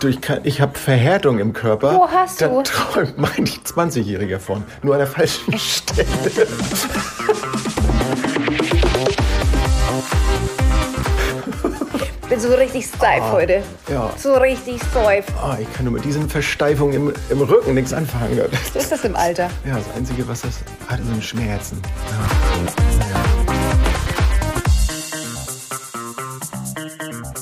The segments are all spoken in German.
Du, ich habe Verhärtung im Körper. Wo hast da du? träumt mein 20-Jähriger von. Nur an der falschen Stelle. bin so richtig steif heute. ja. So richtig steif. Oh, ich kann nur mit diesen Versteifungen im, im Rücken nichts anfangen. So ist das im Alter. Ja, das Einzige, was das hat, sind Schmerzen.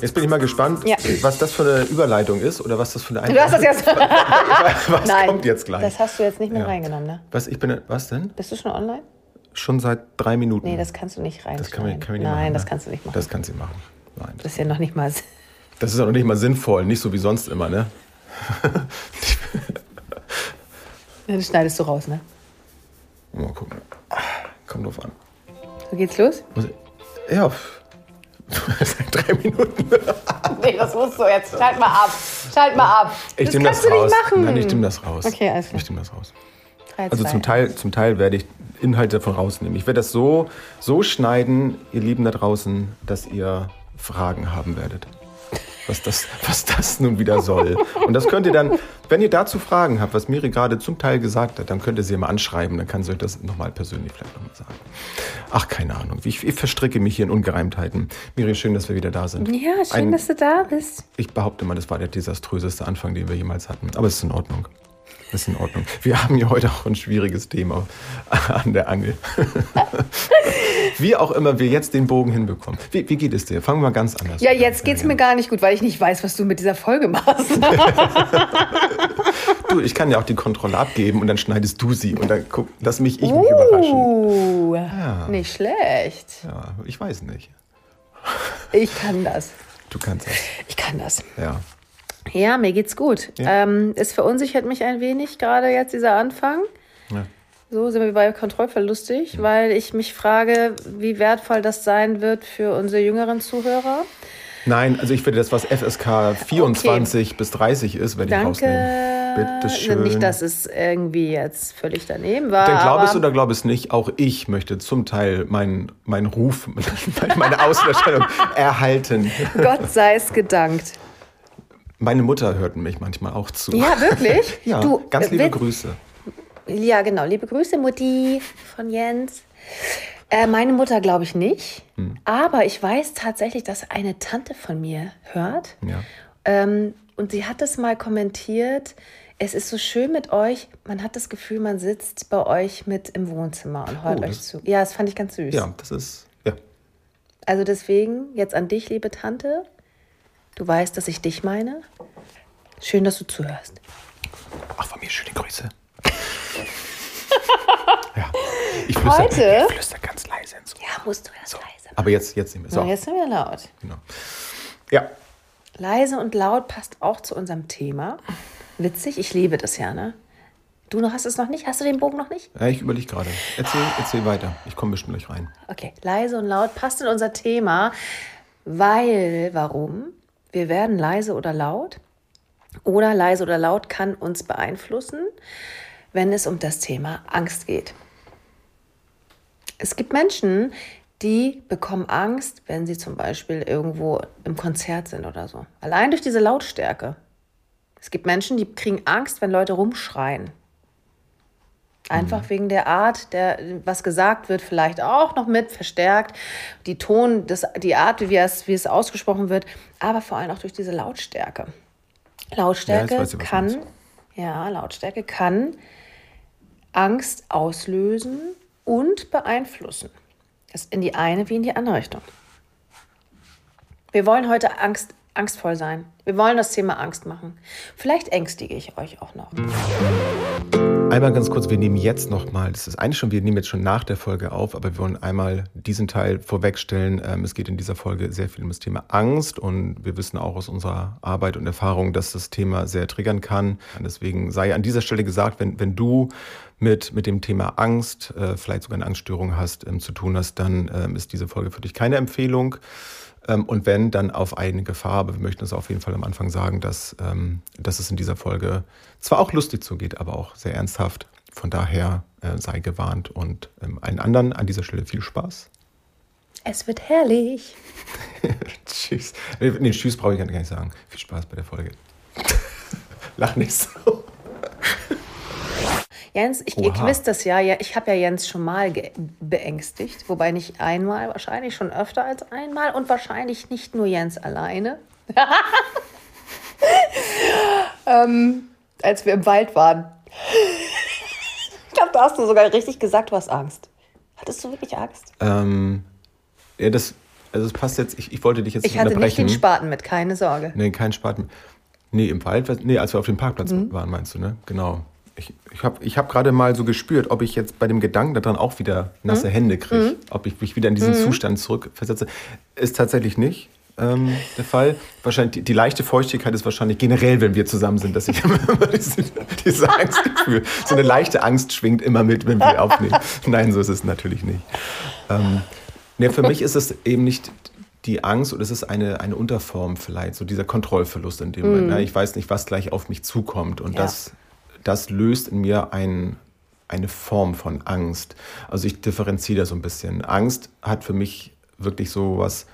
Jetzt bin ich mal gespannt, Ja. was das für eine Überleitung ist oder was das für eine Du hast das jetzt. Was Nein. kommt jetzt gleich? Das hast du jetzt nicht mit Ja. reingenommen, ne? was, ich bin, was denn? Bist du schon online? Schon seit drei Minuten. Nee, das kannst du nicht rein. das kann man, kann man nicht Nein, machen. das ne? kannst du nicht machen. Das kann sie machen. Nein, Das ist ja noch nicht mal. das ist auch noch nicht mal sinnvoll, nicht so wie sonst immer, ne? Das schneidest du raus, ne? Mal gucken. Kommt drauf an. So geht's los? Ja. Seit drei Minuten. Nee, das musst du jetzt. Schalt mal ab. Schalt mal ab. Ich das nehme das kannst du raus. nicht machen. Nein, ich nehme das raus. Okay, alles klar. Ich nehme das raus. Drei, Also zwei, zum Teil, zum Teil werde ich Inhalte davon rausnehmen. Ich werde das so, so schneiden, ihr Lieben da draußen, dass ihr Fragen haben werdet. Was das, was das nun wieder soll. Und das könnt ihr dann, wenn ihr dazu Fragen habt, was Miri gerade zum Teil gesagt hat, dann könnt ihr sie mal anschreiben, dann kann sie euch das nochmal persönlich vielleicht nochmal sagen. Ach, keine Ahnung. Ich, ich verstricke mich hier in Ungereimtheiten. Miri, schön, dass wir wieder da sind. Ja, schön, Ein- dass du da bist. Ich behaupte mal, das war der desaströseste Anfang, den wir jemals hatten. Aber es ist in Ordnung. Es ist in Ordnung. Wir haben ja heute auch ein schwieriges Thema an der Angel. Wie auch immer wir jetzt den Bogen hinbekommen. Wie, wie geht es dir? Fangen wir mal ganz anders Ja, an. jetzt geht's mir gar nicht gut, weil ich nicht weiß, was du mit dieser Folge machst. Du, ich kann ja auch die Kontrolle abgeben und dann schneidest du sie und dann guck, lass mich ich mich überraschen. Uh, nicht schlecht. Ja, ich weiß nicht. Ich kann das. Du kannst das. Ich kann das. Ja. Ja, mir geht's gut. Ja. Ähm, es verunsichert mich ein wenig gerade jetzt dieser Anfang. ja. So sind wir bei Kontrollverlustig, weil ich mich frage, wie wertvoll das sein wird für unsere jüngeren Zuhörer. Nein, also ich würde das, was FSK 24 bis 30 ist, ich Danke. rausnehmen. Bitte schön. Nicht, dass es irgendwie jetzt völlig daneben war. Denn glaub es oder glaub es nicht, auch ich möchte zum Teil meinen mein Ruf, meine Außendarstellung erhalten. Gott sei es gedankt. Meine Mutter hört mich manchmal auch zu. Ja, wirklich? Ja, Du, ganz äh, liebe Grüße. Ja, genau. Liebe Grüße, Mutti von Jens. Äh, meine Mutter glaube ich nicht. Hm. Aber ich weiß tatsächlich, dass eine Tante von mir hört. Ja. Ähm, und sie hat es mal kommentiert. Es ist so schön mit euch. Man hat das Gefühl, man sitzt bei euch mit im Wohnzimmer und hört Oh, euch zu. Ja, das fand ich ganz süß. ja, das ist, ja. Also deswegen jetzt an dich, liebe Tante. Du weißt, dass ich dich meine. Schön, dass du zuhörst. Auch von mir schöne Grüße. ja. Ich flüster, Heute- ich flüster ganz leise ins Ohr. Ja, musst du das So. leise machen. Aber jetzt, jetzt nicht mehr. So, So, jetzt sind wir laut. genau. Ja, Leise und laut passt auch zu unserem Thema. Witzig, ich liebe das ja, ne? Du noch hast es noch nicht? Hast du den Bogen noch nicht? ja ich überlege gerade. Erzähl, erzähl weiter. Ich komme bestimmt gleich rein. Okay, leise und laut passt in unser Thema, weil, warum? Wir werden leise oder laut oder leise oder laut kann uns beeinflussen, wenn es um das Thema Angst geht. Es gibt Menschen, die bekommen Angst, wenn sie zum Beispiel irgendwo im Konzert sind oder so. Allein durch diese Lautstärke. Es gibt Menschen, die kriegen Angst, wenn Leute rumschreien. Einfach wegen der Art, der, was gesagt wird, vielleicht auch noch mit verstärkt. Die Ton, das, die Art, wie es, wie es ausgesprochen wird, aber vor allem auch durch diese Lautstärke. Lautstärke Ja, ich, kann, ja, Lautstärke kann Angst auslösen und beeinflussen. Das in die eine wie in die andere Richtung. Wir wollen heute Angst, angstvoll sein. Wir wollen das Thema Angst machen. Vielleicht ängstige ich euch auch noch. Einmal ganz kurz, wir nehmen jetzt nochmal, das ist eigentlich schon, wir nehmen jetzt schon nach der Folge auf, aber wir wollen einmal diesen Teil vorwegstellen. Ähm, es geht in dieser Folge sehr viel um das Thema Angst und wir wissen auch aus unserer Arbeit und Erfahrung, dass das Thema sehr triggern kann. Deswegen sei an dieser Stelle gesagt, wenn, wenn du mit, mit dem Thema Angst, äh, vielleicht sogar eine Angststörung hast, ähm, zu tun hast, dann ähm, ist diese Folge für dich keine Empfehlung. Ähm, und wenn, dann auf eigene Gefahr. Aber wir möchten es auf jeden Fall am Anfang sagen, dass, ähm, dass es in dieser Folge zwar auch lustig zugeht, aber auch sehr ernsthaft. Von daher äh, sei gewarnt und ähm, allen anderen an dieser Stelle viel Spaß. Es wird herrlich. tschüss. Nee, nee, tschüss brauche ich gar nicht sagen. Viel Spaß bei der Folge. Lach nicht so. Jens, ich, ihr wisst das ja, ja ich habe ja Jens schon mal beängstigt, wobei nicht einmal, wahrscheinlich schon öfter als einmal und wahrscheinlich nicht nur Jens alleine. ähm, als wir im Wald waren. ich glaube, da hast du sogar richtig gesagt, du hast Angst. Hattest du wirklich Angst? Ähm, ja, das, also es passt jetzt, ich, ich wollte dich jetzt ich nicht unterbrechen. Ich hatte nicht den Spaten mit, keine Sorge. Nee, kein Spaten. Nee, im Wald, nee, als wir auf dem Parkplatz mhm. waren, meinst du, ne? Genau ich, ich habe ich hab gerade mal so gespürt, ob ich jetzt bei dem Gedanken daran auch wieder nasse mhm. Hände kriege, mhm. ob ich mich wieder in diesen mhm. Zustand zurückversetze. Ist tatsächlich nicht ähm, der Fall. Wahrscheinlich die, die, leichte Feuchtigkeit ist wahrscheinlich generell, wenn wir zusammen sind, dass ich immer diese, diese Angstgefühl, so eine leichte Angst schwingt immer mit, wenn wir aufnehmen. Nein, so ist es natürlich nicht. Ähm, nee, für mich ist es eben nicht die Angst oder es ist eine, eine Unterform vielleicht, so dieser Kontrollverlust in dem Moment. Ne? Ich weiß nicht, was gleich auf mich zukommt und ja. das das löst in mir ein, eine Form von Angst. Also ich differenziere da so ein bisschen. Angst hat für mich wirklich so was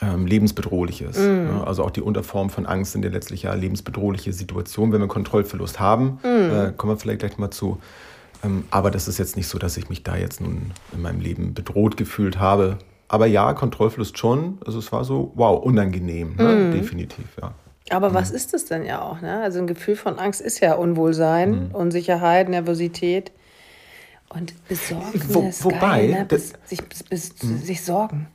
ähm, lebensbedrohliches. Mm. Also auch die Unterform von Angst sind ja letztlich ja lebensbedrohliche Situationen. Wenn wir Kontrollverlust haben, mm. äh, kommen wir vielleicht gleich mal zu. Ähm, aber das ist jetzt nicht so, dass ich mich da jetzt nun in meinem Leben bedroht gefühlt habe. Aber ja, Kontrollverlust schon. Also es war so, wow, unangenehm, ne? mm. definitiv, ja. Aber mhm. was ist es denn ja auch? Ne? Also ein Gefühl von Angst ist ja Unwohlsein, mhm. Unsicherheit, Nervosität und Besorgnis. Wo, wobei, geil, ne? bis, sich, bis, bis, mhm. sich sorgen.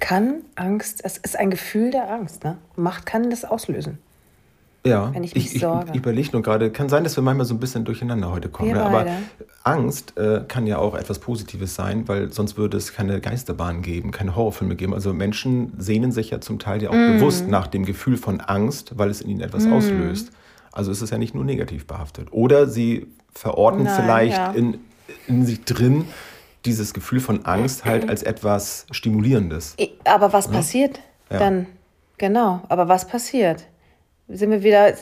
Kann Angst, es ist ein Gefühl der Angst, ne? Macht kann das auslösen. Ja, wenn ich mich ich, sorge. Ich, überlege nur gerade, kann sein, dass wir manchmal so ein bisschen durcheinander heute kommen. Ne? Aber Angst äh, kann ja auch etwas Positives sein, weil sonst würde es keine Geisterbahn geben, keine Horrorfilme geben. Also Menschen sehnen sich ja zum Teil ja auch mm. bewusst nach dem Gefühl von Angst, weil es in ihnen etwas mm. auslöst. Also ist es ja nicht nur negativ behaftet. Oder sie verorten Nein, vielleicht ja. in, in sich drin dieses Gefühl von Angst halt als etwas Stimulierendes. Aber was ja? passiert ja. dann? Genau, aber was passiert? Sind wir wieder,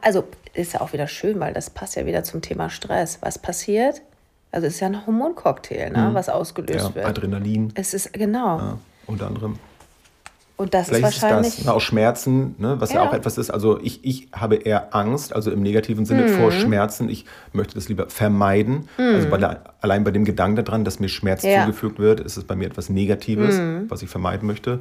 also ist ja auch wieder schön, weil das passt ja wieder zum Thema Stress. Was passiert? Also es ist ja ein Hormoncocktail, ne, mhm. was ausgelöst ja, wird. Adrenalin. Es ist, genau. Ja, unter anderem. Und das Vielleicht ist wahrscheinlich. Ist das, auch Schmerzen, ne, was ja. ja. auch etwas ist. Also ich, ich habe eher Angst, also im negativen Sinne mhm. vor Schmerzen. Ich möchte das lieber vermeiden. Mhm. Also bei der, allein bei dem Gedanken daran, dass mir Schmerz zugefügt wird, ist es bei mir etwas Negatives, mhm. was ich vermeiden möchte.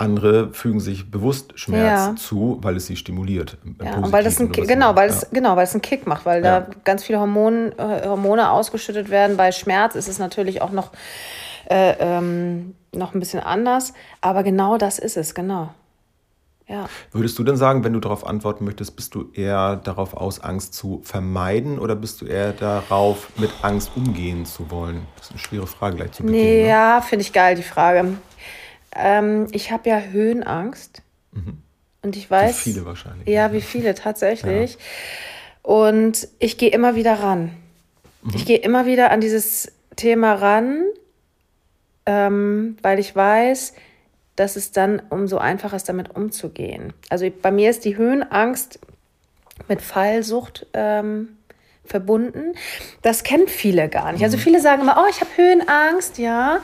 Andere fügen sich bewusst Schmerz ja. zu, weil es sie stimuliert. Ja, und weil das ein, genau, weil es, genau, weil es einen Kick macht, weil ja. da ganz viele Hormone, äh, Hormone ausgeschüttet werden. Bei Schmerz ist es natürlich auch noch, äh, ähm, noch ein bisschen anders. Aber genau das ist es, genau. Ja. Würdest du denn sagen, wenn du darauf antworten möchtest, bist du eher darauf aus, Angst zu vermeiden oder bist du eher darauf, mit Angst umgehen zu wollen? Das ist eine schwere Frage gleich zu Beginn. Nee, ne? Ja, finde ich geil, die Frage. Ähm, ich habe ja Höhenangst. Mhm. Und ich weiß. Wie viele wahrscheinlich. Ja, wie viele tatsächlich. Ja. Und ich gehe immer wieder ran. Mhm. Ich gehe immer wieder an dieses Thema ran, ähm, weil ich weiß, dass es dann umso einfacher ist, damit umzugehen. Also bei mir ist die Höhenangst mit Fallsucht ähm, verbunden. Das kennen viele gar nicht. Also mhm. viele sagen immer, oh, ich habe Höhenangst, ja.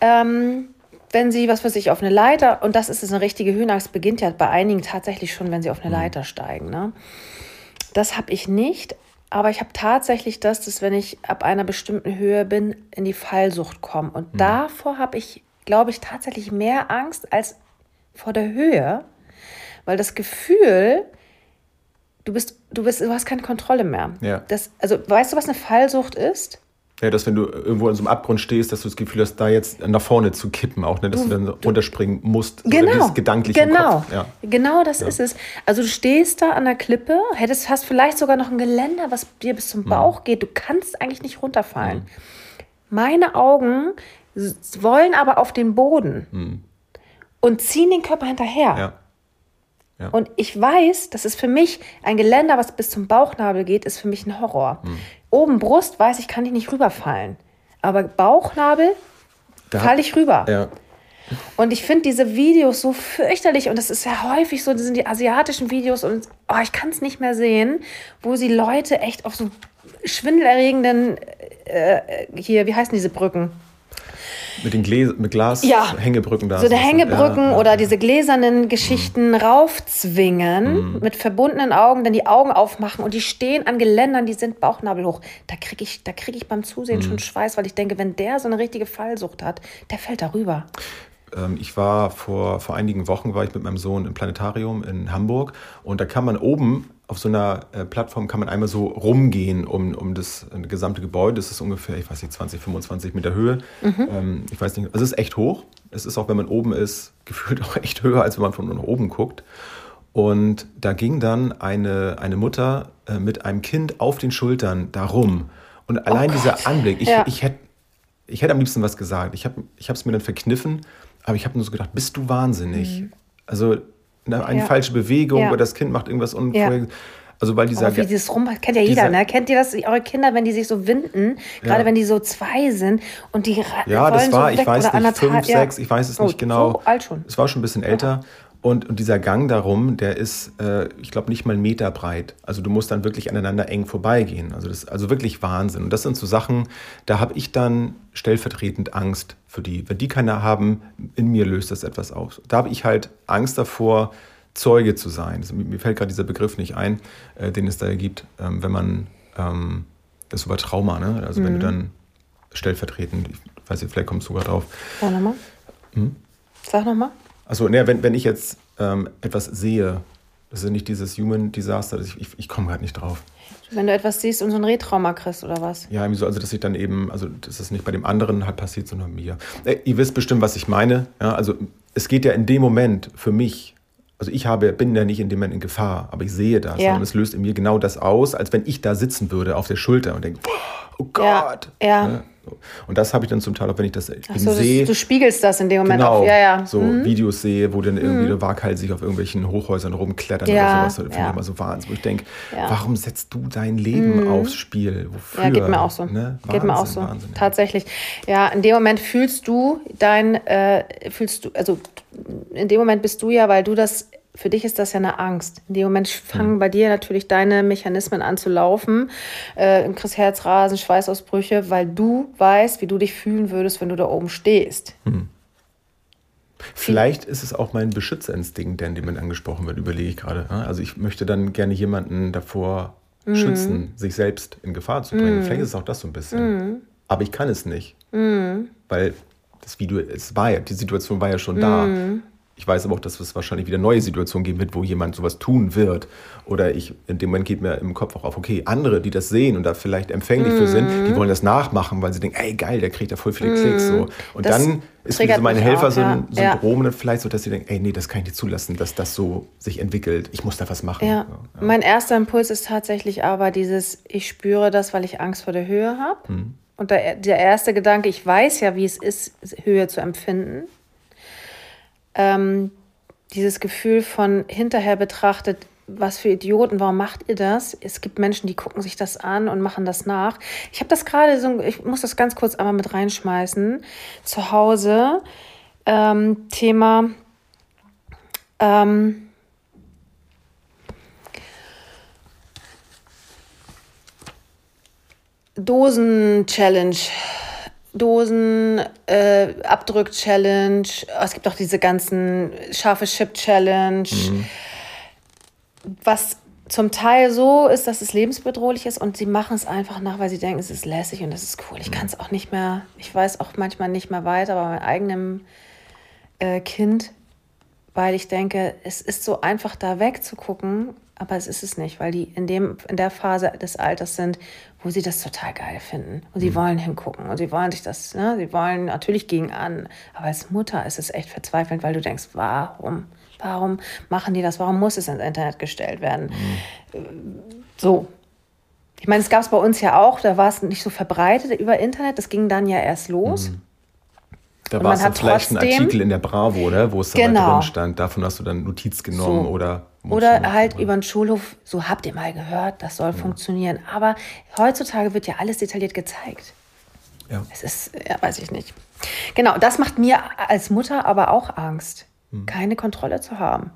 Ähm, wenn sie, was weiß ich, auf eine Leiter, und das ist es, eine richtige Höhenangst, beginnt ja bei einigen tatsächlich schon, wenn sie auf eine mhm. Leiter steigen. Ne? Das habe ich nicht, aber ich habe tatsächlich das, dass wenn ich ab einer bestimmten Höhe bin, in die Fallsucht komme. Und mhm. davor habe ich, glaube ich, tatsächlich mehr Angst als vor der Höhe, weil das Gefühl, du bist, du bist, du hast keine Kontrolle mehr. Ja. Das, also weißt du, was eine Fallsucht ist? Ja, dass wenn du irgendwo in so einem Abgrund stehst, dass du das Gefühl hast, da jetzt nach vorne zu kippen, auch, ne? dass du, du dann runterspringen musst. Genau. gedanklich genau. Ja. Genau, das ja. ist es. Also du stehst da an der Klippe, hättest, hast vielleicht sogar noch ein Geländer, was dir bis zum mhm. Bauch mhm. geht. Du kannst eigentlich nicht runterfallen. Mhm. Meine Augen wollen aber auf den Boden mhm. und ziehen den Körper hinterher. Ja. Ja. Und ich weiß, das ist für mich ein Geländer, was bis zum Bauchnabel geht, ist für mich ein Horror. Mhm. Oben Brust weiß ich, kann ich nicht rüberfallen. Aber Bauchnabel falle ich rüber. Ja. Und ich finde diese Videos so fürchterlich und das ist ja häufig so, das sind die asiatischen Videos und oh, ich kann es nicht mehr sehen, wo sie Leute echt auf so schwindelerregenden, äh, hier, wie heißen diese Brücken? Mit den Gläs mit Glas Ja. Hängebrücken da. so eine was- Hängebrücken ja, oder ja. diese gläsernen Geschichten raufzwingen, mit verbundenen Augen, dann die Augen aufmachen und die stehen an Geländern, die sind bauchnabelhoch. Da kriege ich, da krieg ich beim Zusehen schon Schweiß, weil ich denke, wenn der so eine richtige Fallsucht hat, der fällt darüber. Ähm, Ich war vor, vor einigen Wochen war ich mit meinem Sohn im Planetarium in Hamburg und da kann man oben auf so einer äh, Plattform kann man einmal so rumgehen um, um das äh, gesamte Gebäude. Das ist ungefähr, ich weiß nicht, 20, 25 Meter Höhe. Ähm, ich weiß nicht, also es ist echt hoch. Es ist auch, wenn man oben ist, gefühlt auch echt höher, als wenn man von oben guckt. Und da ging dann eine, eine Mutter äh, mit einem Kind auf den Schultern da rum. Und allein dieser Anblick, ich, Ja. ich hätte ich hätte am liebsten was gesagt. Ich habe es mir dann verkniffen, aber ich habe nur so gedacht, bist du wahnsinnig? Also eine, eine. Ja. falsche Bewegung Ja. oder das Kind macht irgendwas unvorher. Also weil dieser, Aber wie dieses rum, kennt ja jeder, ne? Kennt ihr das, eure Kinder, wenn die sich so winden, gerade wenn die so zwei sind und die ja, das war, so ich weiß nicht, fünf, ja. sechs, ich weiß es Oh, nicht genau. So alt schon. Es war schon ein bisschen älter. Und, und dieser Gang darum, der ist, äh, ich glaube, nicht mal einen Meter breit. Also du musst dann wirklich aneinander eng vorbeigehen. Also das ist also wirklich Wahnsinn. Und das sind so Sachen, da habe ich dann stellvertretend Angst für die. Wenn die keine haben, in mir löst das etwas aus. Da habe ich halt Angst davor, Zeuge zu sein. Also, mir fällt gerade dieser Begriff nicht ein, äh, den es da gibt, ähm, wenn man, ähm, das ist über Trauma, ne? Also wenn Mhm. du dann stellvertretend, ich weiß nicht, vielleicht kommst du gerade drauf, Sag nochmal. Hm? Sag nochmal. Also, ne, wenn, wenn ich jetzt ähm, etwas sehe, das ist ja nicht dieses Human Disaster, ich, ich, ich komme gerade nicht drauf. Wenn du etwas siehst und so ein Retrauma kriegst oder was? Ja, irgendwie so, also dass ich dann eben, also dass es nicht bei dem anderen halt passiert, sondern mir. Äh, ihr wisst bestimmt, was ich meine. Ja, also es geht ja in dem Moment für mich, also ich habe, bin ja nicht in dem Moment in Gefahr, aber ich sehe das Ja. und es löst in mir genau das aus, als wenn ich da sitzen würde auf der Schulter und denke, oh Ja, Gott. ja. Ne? So. Und das habe ich dann zum Teil auch, wenn ich das Ach so, sehe. du, du spiegelst das in dem Moment Genau, auf. Ja, ja. so Mhm. Videos sehe, wo dann irgendwie der waghalsig auf irgendwelchen Hochhäusern rumklettern Ja, oder sowas. Das finde ja. ich immer so wahnsinnig. Wo ich denke, Ja. warum setzt du dein Leben aufs Spiel? Wofür? Ja, geht mir auch so. Ne? Geht mir auch Wahnsinn, so. Wahnsinn, ja. Tatsächlich. Ja, in dem Moment fühlst du dein, äh, fühlst du, also in dem Moment bist du ja, weil du das, für dich ist das ja eine Angst. In dem Moment fangen Hm. bei dir natürlich deine Mechanismen an zu laufen. Äh, kriegst Herzrasen, Schweißausbrüche, weil du weißt, wie du dich fühlen würdest, wenn du da oben stehst. Vielleicht ist es auch mein Beschützerinstinkt, der in dem Moment angesprochen wird, überlege ich gerade. ne? Also ich möchte dann gerne jemanden davor Mhm. schützen, sich selbst in Gefahr zu bringen. Vielleicht ist es auch das so ein bisschen. Mhm. Aber ich kann es nicht. Weil das Video, es war ja, die Situation war ja schon da. Mhm. Ich weiß aber auch, dass es wahrscheinlich wieder neue Situationen geben wird, wo jemand sowas tun wird. Oder ich, in dem Moment geht mir im Kopf auch auf, okay, andere, die das sehen und da vielleicht empfänglich für sind, die Mhm. wollen das nachmachen, weil sie denken, ey geil, der kriegt ja voll viele Klicks. So. Und Das dann ist so mein mich Helfer auch, so ja. ein Ja. Syndrom dann vielleicht so, dass sie denken, ey nee, das kann ich nicht zulassen, dass das so sich entwickelt. Ich muss da was machen. Ja. So, Mein erster Impuls ist tatsächlich aber dieses, ich spüre das, weil ich Angst vor der Höhe habe. Und der, der erste Gedanke, ich weiß ja, wie es ist, Höhe zu empfinden. Ähm, dieses Gefühl von hinterher betrachtet, was für Idioten, warum macht ihr das? Es gibt Menschen, die gucken sich das an und machen das nach. Ich habe das gerade so, ich muss das ganz kurz einmal mit reinschmeißen. Zu Hause, ähm, Thema, ähm, Dosen-Challenge. Dosen, äh, Abdrück-Challenge. Es gibt auch diese ganzen scharfe Chip-Challenge. Was zum Teil so ist, dass es lebensbedrohlich ist und sie machen es einfach nach, weil sie denken, es ist lässig und es ist cool. Ich kann es auch nicht mehr, ich weiß auch manchmal nicht mehr weiter, aber mein eigenem äh, Kind, weil ich denke, es ist so einfach da wegzugucken, aber es ist es nicht, weil die in, dem, in der Phase des Alters sind, wo sie das total geil finden und sie wollen hingucken und sie wollen sich das, ne, sie wollen natürlich gegen an, aber als Mutter ist es echt verzweifelnd, weil du denkst, warum? Warum machen die das? Warum muss es ins Internet gestellt werden? So. Ich meine, es gab es bei uns ja auch, da war es nicht so verbreitet über Internet, das ging dann ja erst los. Da war es dann vielleicht ein trotzdem- Artikel in der Bravo, ne, wo es dabei Genau. drin stand. Davon hast du dann Notiz genommen So. oder. Oder halt über den Schulhof, so habt ihr mal gehört, das soll funktionieren. Aber heutzutage wird ja alles detailliert gezeigt. Ja. Es ist, ja, weiß ich nicht. Genau, das macht mir als Mutter aber auch Angst, keine Kontrolle zu haben.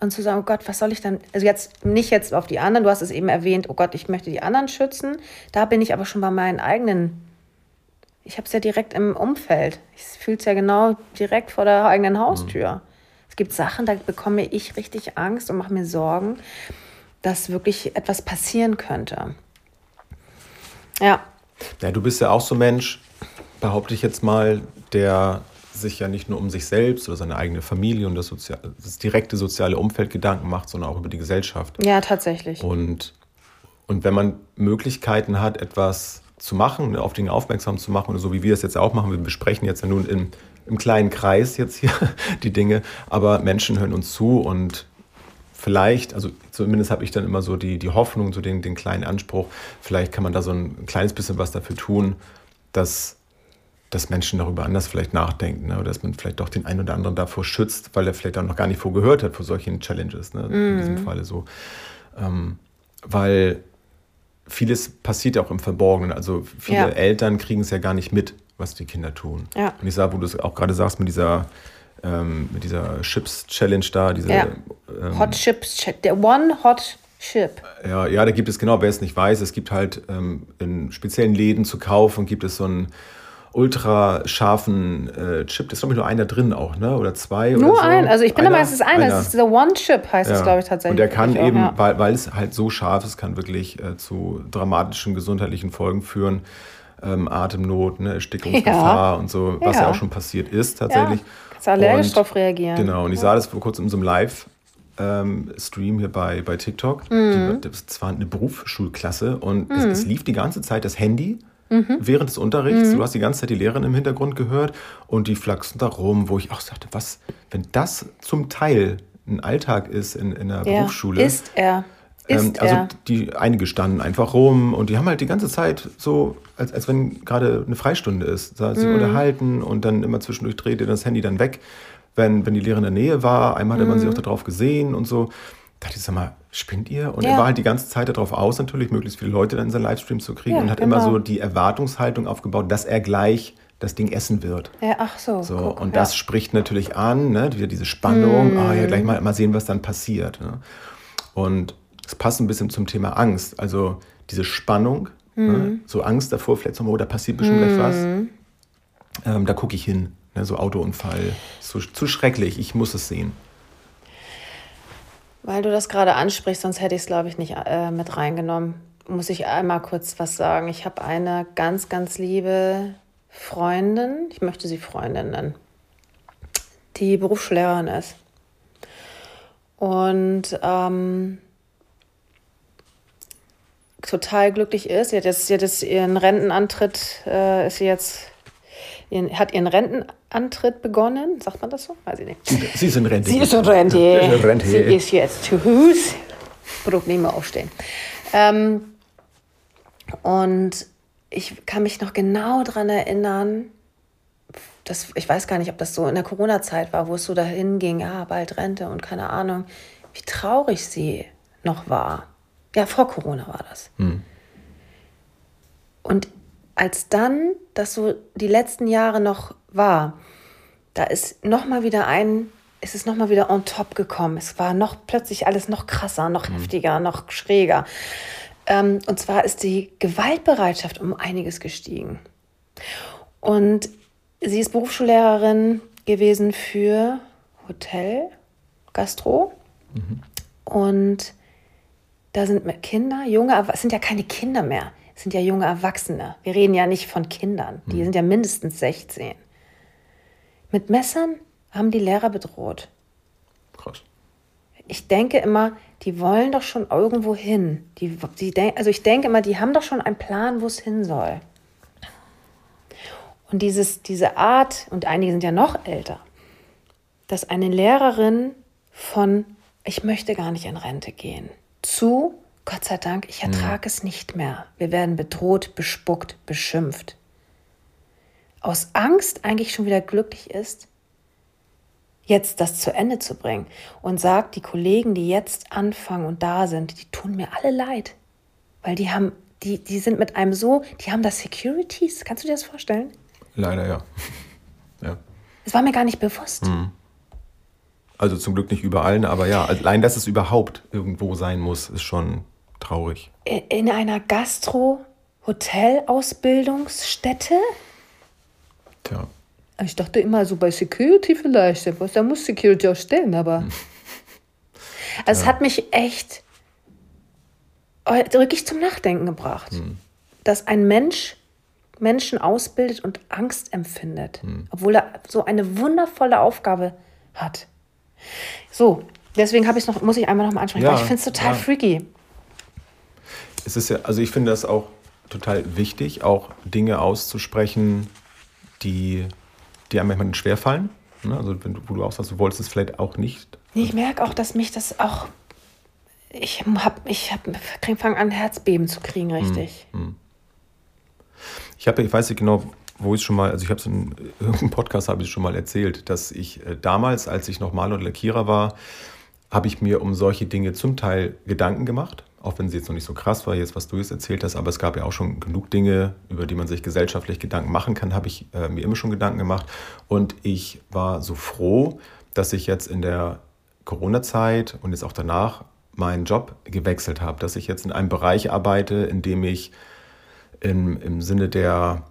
Und zu sagen, oh Gott, was soll ich dann, also jetzt nicht jetzt auf die anderen, du hast es eben erwähnt, oh Gott, ich möchte die anderen schützen. Da bin ich aber schon bei meinen eigenen Ich habe es ja direkt im Umfeld. Ich fühle es ja genau direkt vor der eigenen Haustür. Mhm. Es gibt Sachen, da bekomme ich richtig Angst und mache mir Sorgen, dass wirklich etwas passieren könnte. Ja. Ja, du bist ja auch so ein Mensch, behaupte ich jetzt mal, der sich ja nicht nur um sich selbst oder seine eigene Familie und das, Sozial das direkte soziale Umfeld Gedanken macht, sondern auch über die Gesellschaft. Ja, tatsächlich. Und, und wenn man Möglichkeiten hat, etwas zu machen, auf Dinge aufmerksam zu machen, oder so wie wir es jetzt auch machen, wir besprechen jetzt ja nun im, im kleinen Kreis jetzt hier die Dinge, aber Menschen hören uns zu und vielleicht, also zumindest habe ich dann immer so die, die Hoffnung, so den, den kleinen Anspruch, vielleicht kann man da so ein kleines bisschen was dafür tun, dass dass Menschen darüber anders vielleicht nachdenken ne? oder dass man vielleicht doch den einen oder anderen davor schützt, weil er vielleicht auch noch gar nicht vorgehört hat vor solchen Challenges, ne? in mm. diesem Falle so. Ähm, weil vieles passiert ja auch im Verborgenen. Also viele ja. Eltern kriegen es ja gar nicht mit, was die Kinder tun. Ja. Und ich sage, wo du es auch gerade sagst, mit dieser, ähm, mit dieser Chips-Challenge da, diese ja. ähm, Hot Chips, der One Hot Chip. Ja, ja, da gibt es genau, wer es nicht weiß, es gibt halt ähm, in speziellen Läden zu kaufen, gibt es so ein ultra scharfen äh, Chip. Da ist, glaube ich, nur einer drin auch, ne? Oder zwei nur oder so. ein. Also ich bin der Meinung, es ist einer. Es ist der One-Chip, heißt es, glaube ich, tatsächlich. Und der kann eben, auch, ja. weil, weil es halt so scharf ist, kann wirklich äh, zu dramatischen gesundheitlichen Folgen führen. Ähm, Atemnot, ne, Erstickungsgefahr ja. und so, was ja. ja. auch schon passiert ist tatsächlich. Ja. Kannst allergisch drauf reagieren. Genau, und ich sah das vor kurzem in so einem Live- ähm, Stream hier bei, bei TikTok. Mhm. das war eine Berufsschulklasse und mhm. es, es, lief die ganze Zeit das Handy mhm. während des Unterrichts. Mhm. Du hast die ganze Zeit die Lehrerin im Hintergrund gehört und die flachsen da rum, wo ich auch sagte, was, wenn das zum Teil ein Alltag ist in, in der ja. Berufsschule. Ist er. Ähm, ist also die einige standen einfach rum und die haben halt die ganze Zeit so, als, als wenn gerade eine Freistunde ist, da, sich mhm. unterhalten und dann immer zwischendurch drehte das Handy dann weg, wenn, wenn die Lehrerin in der Nähe war. Einmal hatte man sie mhm. auch darauf gesehen und so dachte ich, sag mal, spinnt ihr? Und ja. er war halt die ganze Zeit darauf aus, natürlich möglichst viele Leute dann in seinen Livestream zu kriegen ja, und hat genau. immer so die Erwartungshaltung aufgebaut, dass er gleich das Ding essen wird. Ja, ach so. so guck, und das spricht natürlich an, ne? wieder diese Spannung, mm. oh, ja, gleich mal, mal sehen, was dann passiert. Ne? Und es passt ein bisschen zum Thema Angst. Also diese Spannung, mm. ne? So Angst davor, vielleicht so, oh, da passiert bestimmt mm. etwas. Ähm, da gucke ich hin. Ne? So Autounfall. Zu, zu schrecklich, ich muss es sehen. Weil du das gerade ansprichst, sonst hätte ich es, glaube ich, nicht äh, mit reingenommen. Muss ich einmal kurz was sagen. Ich habe eine ganz, ganz liebe Freundin, ich möchte sie Freundin nennen, die Berufslehrerin ist. Und ähm, total glücklich ist. Sie hat jetzt, sie hat jetzt ihren Rentenantritt, äh, ist sie jetzt ihren, hat ihren Rentenantritt begonnen. Sagt man das so? Weiß ich nicht. Sie ist in Rente. Sie ist in Rente. Sie ist jetzt zu Hus. Probleme aufstehen. Ähm, und ich kann mich noch genau daran erinnern, das, ich weiß gar nicht, ob das so in der Corona-Zeit war, wo es so dahin ging, ja, bald Rente und keine Ahnung, wie traurig sie noch war. Ja, vor Corona war das. Hm. Und als dann das so die letzten Jahre noch war, da ist noch mal wieder ein, ist es noch mal wieder on top gekommen. Es war noch plötzlich alles noch krasser, noch mhm. heftiger, noch schräger. Ähm, und zwar ist die Gewaltbereitschaft um einiges gestiegen. Und sie ist Berufsschullehrerin gewesen für Hotel, Gastro. Mhm. Und da sind Kinder, junge, es sind ja keine Kinder mehr sind ja junge Erwachsene. Wir reden ja nicht von Kindern. Die hm. sind ja mindestens 16. Mit Messern haben die Lehrer bedroht. Krass. Ich denke immer, die wollen doch schon irgendwo hin. Die, die denk, also ich denke immer, die haben doch schon einen Plan, wo es hin soll. Und dieses, diese Art, und einige sind ja noch älter, dass eine Lehrerin von, ich möchte gar nicht in Rente gehen, zu, Gott sei Dank, ich ertrage mhm. es nicht mehr. Wir werden bedroht, bespuckt, beschimpft. Aus Angst eigentlich schon wieder glücklich ist, jetzt das zu Ende zu bringen und sagt, die Kollegen, die jetzt anfangen und da sind, die tun mir alle leid, weil die haben, die, die sind mit einem so, die haben da Securities. Kannst du dir das vorstellen? Leider ja. ja. Das war mir gar nicht bewusst. Mhm. Also zum Glück nicht überall, aber ja, allein, dass es überhaupt irgendwo sein muss, ist schon traurig. In einer Gastro-Hotel-Ausbildungsstätte? Tja. Ich dachte immer so bei Security vielleicht, da muss Security auch stehen, aber. Also es hat mich echt wirklich zum Nachdenken gebracht, hm. dass ein Mensch Menschen ausbildet und Angst empfindet, hm. obwohl er so eine wundervolle Aufgabe hat. So, deswegen habe ich noch, muss ich einmal noch mal ansprechen, ja, weil ich finde es total ja. freaky. Es ist ja, also ich finde das auch total wichtig, auch Dinge auszusprechen, die, die einem manchmal schwerfallen. Ne? Also wenn du, wo du auch sagst, du wolltest es vielleicht auch nicht. Ich merke auch, dass mich das auch. Ich habe, ich hab, fange an, Herzbeben zu kriegen, richtig. Hm, hm. Ich habe, ich weiß nicht genau, wo ich schon mal, also ich habe es in irgendeinem Podcast habe ich schon mal erzählt, dass ich äh, damals, als ich noch Maler und Lackierer war, habe ich mir um solche Dinge zum Teil Gedanken gemacht, auch wenn sie jetzt noch nicht so krass war, jetzt was du jetzt erzählt hast, aber es gab ja auch schon genug Dinge, über die man sich gesellschaftlich Gedanken machen kann, habe ich äh, mir immer schon Gedanken gemacht. Und ich war so froh, dass ich jetzt in der Corona-Zeit und jetzt auch danach meinen Job gewechselt habe, dass ich jetzt in einem Bereich arbeite, in dem ich im, im Sinne der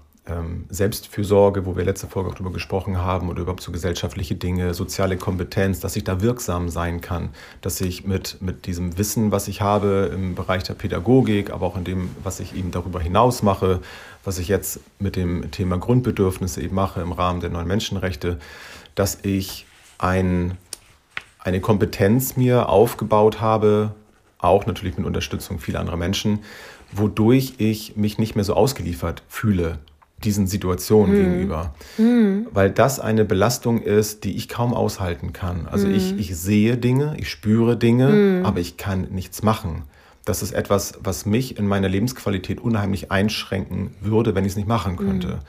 Selbstfürsorge, wo wir letzte Folge auch darüber gesprochen haben, oder überhaupt so gesellschaftliche Dinge, soziale Kompetenz, dass ich da wirksam sein kann, dass ich mit, mit diesem Wissen, was ich habe im Bereich der Pädagogik, aber auch in dem, was ich eben darüber hinaus mache, was ich jetzt mit dem Thema Grundbedürfnisse eben mache im Rahmen der neuen Menschenrechte, dass ich ein, eine Kompetenz mir aufgebaut habe, auch natürlich mit Unterstützung vieler anderer Menschen, wodurch ich mich nicht mehr so ausgeliefert fühle diesen Situationen hm. gegenüber. Hm. Weil das eine Belastung ist, die ich kaum aushalten kann. Also hm. ich, ich sehe Dinge, ich spüre Dinge, hm. aber ich kann nichts machen. Das ist etwas, was mich in meiner Lebensqualität unheimlich einschränken würde, wenn ich es nicht machen könnte. Hm.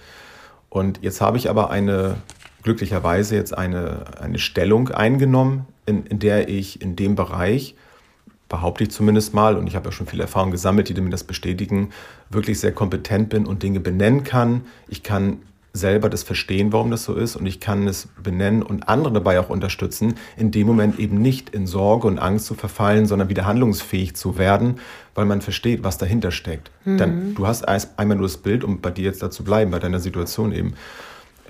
Und jetzt habe ich aber eine, glücklicherweise jetzt eine, eine Stellung eingenommen, in, in der ich in dem Bereich behaupte ich zumindest mal, und ich habe ja schon viel Erfahrung gesammelt, die mir das bestätigen, wirklich sehr kompetent bin und Dinge benennen kann. Ich kann selber das verstehen, warum das so ist und ich kann es benennen und andere dabei auch unterstützen, in dem Moment eben nicht in Sorge und Angst zu verfallen, sondern wieder handlungsfähig zu werden, weil man versteht, was dahinter steckt. Mhm. Dann, du hast einmal nur das Bild, um bei dir jetzt da zu bleiben, bei deiner Situation eben.